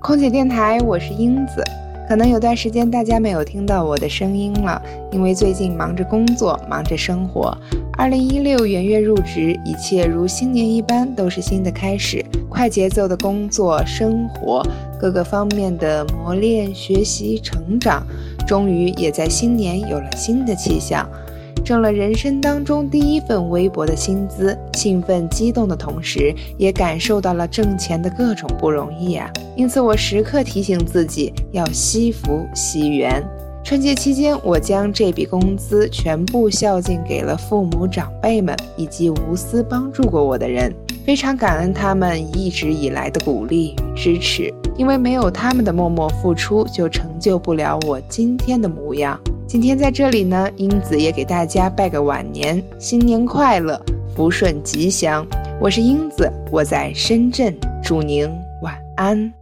空姐电台，我是英子。可能有段时间大家没有听到我的声音了，因为最近忙着工作，忙着生活。二零一六元月入职，一切如新年一般，都是新的开始。快节奏的工作生活，各个方面的磨练、学习、成长，终于也在新年有了新的气象。挣了人生当中第一份微薄的薪资，兴奋激动的同时，也感受到了挣钱的各种不容易啊！因此，我时刻提醒自己要惜福惜缘。春节期间，我将这笔工资全部孝敬给了父母长辈们以及无私帮助过我的人，非常感恩他们一直以来的鼓励与支持，因为没有他们的默默付出，就成就不了我今天的模样。今天在这里呢，英子也给大家拜个晚年，新年快乐，福顺吉祥。我是英子，我在深圳，祝您晚安。